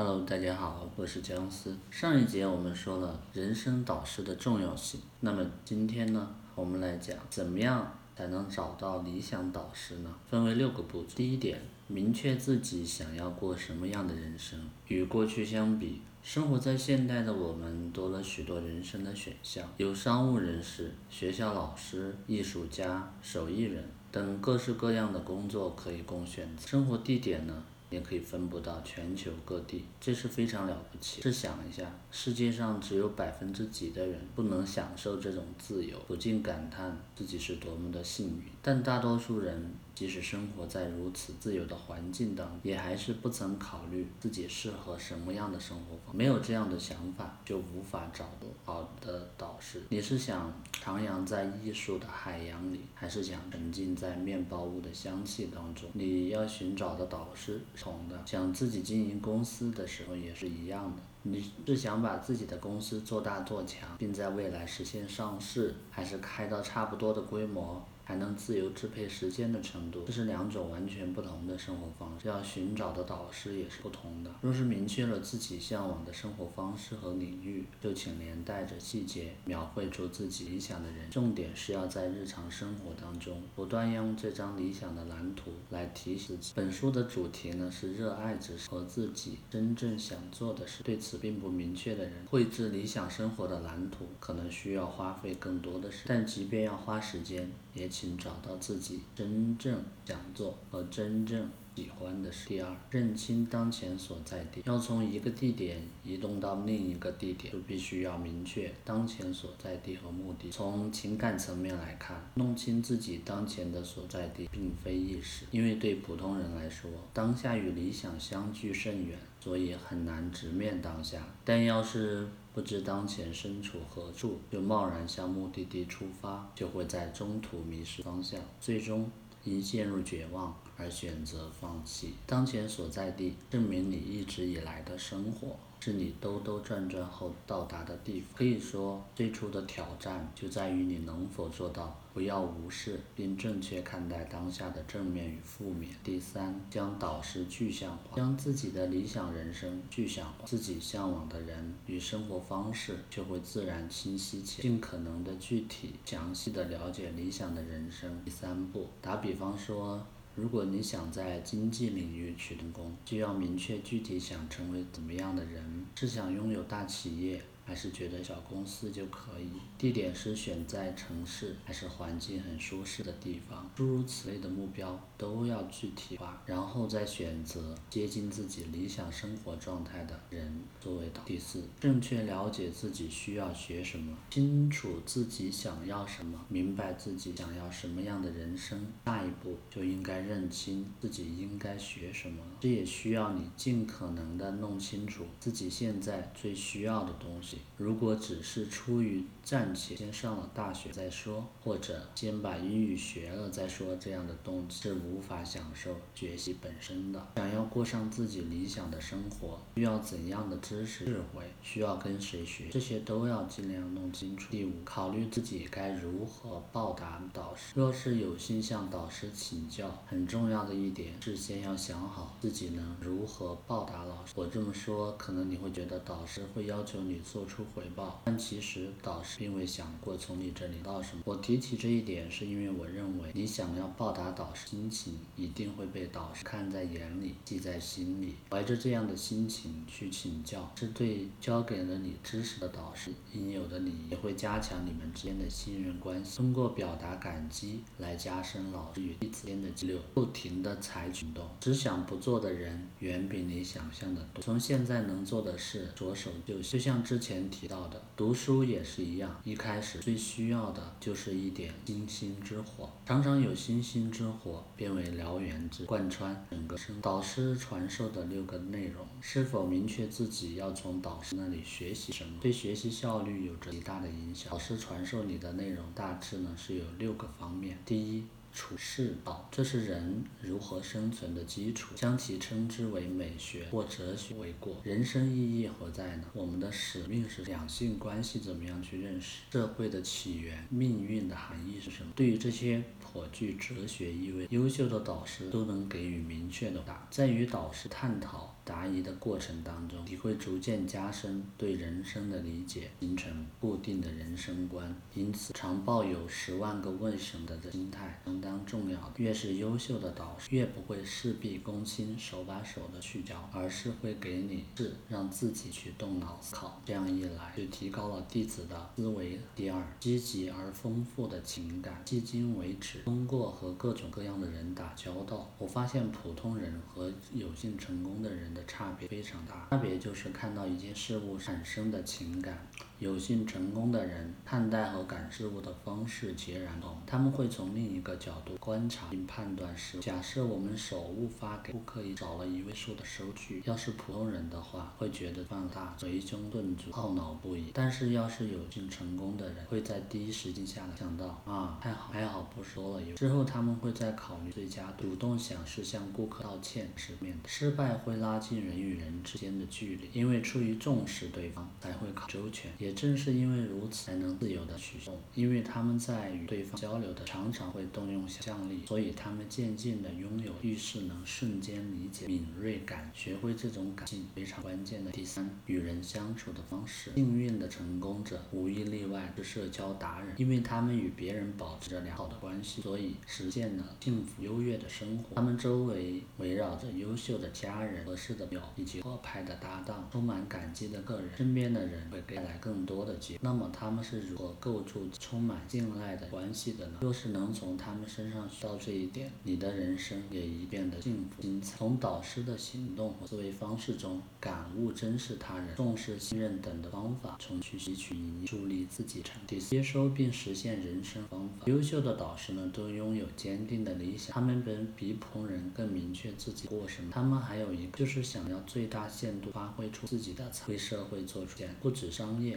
Hello，大家好，我是姜思。上一节我们说了人生导师的重要性，那么今天呢，我们来讲怎么样才能找到理想导师呢？分为六个步骤。第一点，明确自己想要过什么样的人生。与过去相比，生活在现代的我们多了许多人生的选项，有商务人士、学校老师、艺术家、手艺人等各式各样的工作可以供选择。生活地点呢？也可以分布到全球各地，这是非常了不起。试想一下，世界上只有百分之几的人不能享受这种自由，不禁感叹自己是多么的幸运。但大多数人。即使生活在如此自由的环境当中，也还是不曾考虑自己适合什么样的生活方。没有这样的想法，就无法找到好的导师。你是想徜徉在艺术的海洋里，还是想沉浸在面包屋的香气当中？你要寻找的导师是同的。想自己经营公司的时候也是一样的。你是想把自己的公司做大做强，并在未来实现上市，还是开到差不多的规模？还能自由支配时间的程度，这是两种完全不同的生活方式。要寻找的导师也是不同的。若是明确了自己向往的生活方式和领域，就请连带着细节描绘出自己理想的人。重点是要在日常生活当中，不断用这张理想的蓝图来提醒自己。本书的主题呢是热爱之事和自己真正想做的事。对此并不明确的人，绘制理想生活的蓝图可能需要花费更多的时间。但即便要花时间，也。请找到自己真正想做和真正喜欢的事。第二，认清当前所在地。要从一个地点移动到另一个地点，就必须要明确当前所在地和目的。从情感层面来看，弄清自己当前的所在地并非易事，因为对普通人来说，当下与理想相距甚远，所以很难直面当下。但要是不知当前身处何处，就贸然向目的地出发，就会在中途迷失方向，最终因陷入绝望而选择放弃。当前所在地，证明你一直以来的生活。是你兜兜转转后到达的地方。可以说，最初的挑战就在于你能否做到不要无视并正确看待当下的正面与负面。第三，将导师具象化，将自己的理想人生具象化，自己向往的人与生活方式就会自然清晰且尽可能的具体、详细的了解理想的人生。第三步，打比方说。如果你想在经济领域取得功，就要明确具体想成为怎么样的人，是想拥有大企业。还是觉得小公司就可以？地点是选在城市，还是环境很舒适的地方？诸如此类的目标都要具体化，然后再选择接近自己理想生活状态的人作为。第四，正确了解自己需要学什么，清楚自己想要什么，明白自己想要什么样的人生。下一步就应该认清自己应该学什么。这也需要你尽可能的弄清楚自己现在最需要的东西。如果只是出于暂且先上了大学再说，或者先把英语学了再说，这样的动机是无法享受学习本身的。想要过上自己理想的生活，需要怎样的知识、智慧，需要跟谁学，这些都要尽量弄清楚。第五，考虑自己该如何报答导师。若是有心向导师请教，很重要的一点是先要想好自己能如何报答老师。我这么说，可能你会觉得导师会要求你做。出回报，但其实导师并未想过从你这里到什么。我提起这一点，是因为我认为你想要报答导师心情，一定会被导师看在眼里，记在心里。怀着这样的心情去请教，是对教给了你知识的导师应有的礼仪，也会加强你们之间的信任关系。通过表达感激来加深老师与弟子间的交流，不停的采取行动。只想不做的人远比你想象的多。从现在能做的事着手就，就像之前前。提到的读书也是一样，一开始最需要的就是一点星星之火，常常有星星之火变为燎原之，贯穿整个生。导师传授的六个内容，是否明确自己要从导师那里学习什么，对学习效率有着极大的影响。导师传授你的内容大致呢是有六个方面，第一。处世道，这是人如何生存的基础，将其称之为美学或哲学为过。人生意义何在呢？我们的使命是两性关系怎么样去认识？社会的起源、命运的含义是什么？对于这些颇具哲学意味、优秀的导师都能给予明确的答。在与导师探讨。答疑的过程当中，你会逐渐加深对人生的理解，形成固定的人生观。因此，常抱有十万个为什么的心态相当重要。越是优秀的导师，越不会事必躬亲、手把手的去教，而是会给你是让自己去动脑思考。这样一来，就提高了弟子的思维。第二，积极而丰富的情感。迄今为止，通过和各种各样的人打交道，我发现普通人和有幸成功的人差别非常大。差别就是看到一件事物产生的情感。有幸成功的人看待和感事物的方式截然不同，他们会从另一个角度观察并判断事物。假设我们手误发给顾客找了一位数的收据，要是普通人的话，会觉得放大、捶胸顿足、懊恼不已。但是要是有幸成功的人，会在第一时间下来想到啊，还好还好不说了。之后他们会再考虑最佳，主动想是向顾客道歉时面对失败会拉近人与人之间的距离，因为出于重视对方才会考周全。也也正是因为如此，才能自由的取动。因为他们在与对方交流的常常会动用想象力，所以他们渐渐的拥有遇事能瞬间理解敏锐感。学会这种感性非常关键的。第三，与人相处的方式。幸运的成功者无一例外是社交达人，因为他们与别人保持着良好的关系，所以实现了幸福优越的生活。他们周围围绕着优秀的家人、合适的友以及合拍的搭档，充满感激的个人。身边的人会带来更。更多的机会，那么他们是如何构筑充满信赖的关系的呢？若是能从他们身上学到这一点，你的人生也一变得幸福精彩。从导师的行动和思维方式中感悟珍视他人、重视信任等的方法，从去吸取营助力自己成长。接收并实现人生方法。优秀的导师呢，都拥有坚定的理想，他们比普通人更明确自己过什么。他们还有一个，就是想要最大限度发挥出自己的才，为社会做出贡献，不止商业。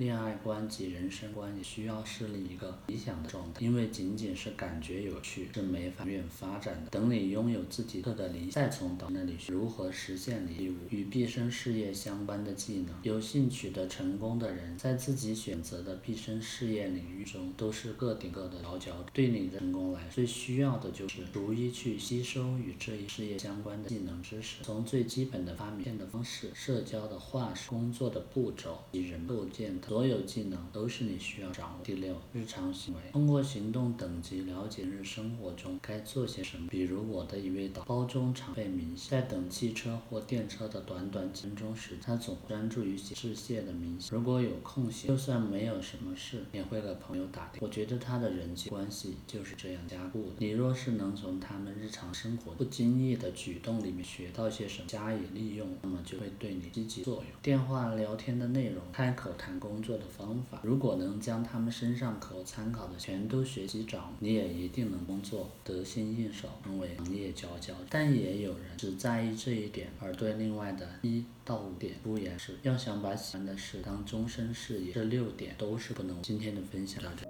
恋爱观及人生观也需要设立一个理想的状态，因为仅仅是感觉有趣是没法远发展的。等你拥有自己特的理想，再从导那里学如何实现理五与毕生事业相关的技能。有兴趣的成功的人，在自己选择的毕生事业领域中都是个顶个的佼佼者。对你的成功来说，最需要的就是逐一去吸收与这一事业相关的技能知识，从最基本的发明的方式、社交的话术、工作的步骤及人构建的。所有技能都是你需要掌握。第六，日常行为，通过行动等级了解日生活中该做些什么。比如我的一位导，包中常备冥想，在等汽车或电车的短短几分钟时，他总专注于写致谢的冥想。如果有空闲，就算没有什么事，也会给朋友打电话。我觉得他的人际关系就是这样加固的。你若是能从他们日常生活不经意的举动里面学到些什么，加以利用，那么就会对你积极作用。电话聊天的内容，开口谈工。工作的方法，如果能将他们身上可参考的全都学习掌握，你也一定能工作得心应手，成为行业佼佼。但也有人只在意这一点，而对另外的一到五点敷衍是。要想把喜欢的事当终身事业，这六点都是不能。今天的分享到这。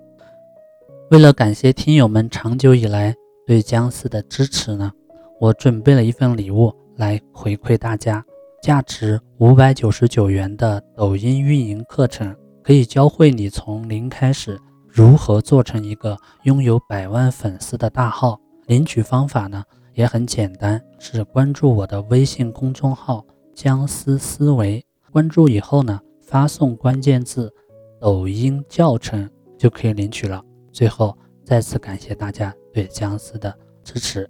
为了感谢听友们长久以来对姜思的支持呢，我准备了一份礼物来回馈大家。价值五百九十九元的抖音运营课程，可以教会你从零开始如何做成一个拥有百万粉丝的大号。领取方法呢也很简单，是关注我的微信公众号“姜思思维”，关注以后呢发送关键字“抖音教程”就可以领取了。最后再次感谢大家对姜思的支持。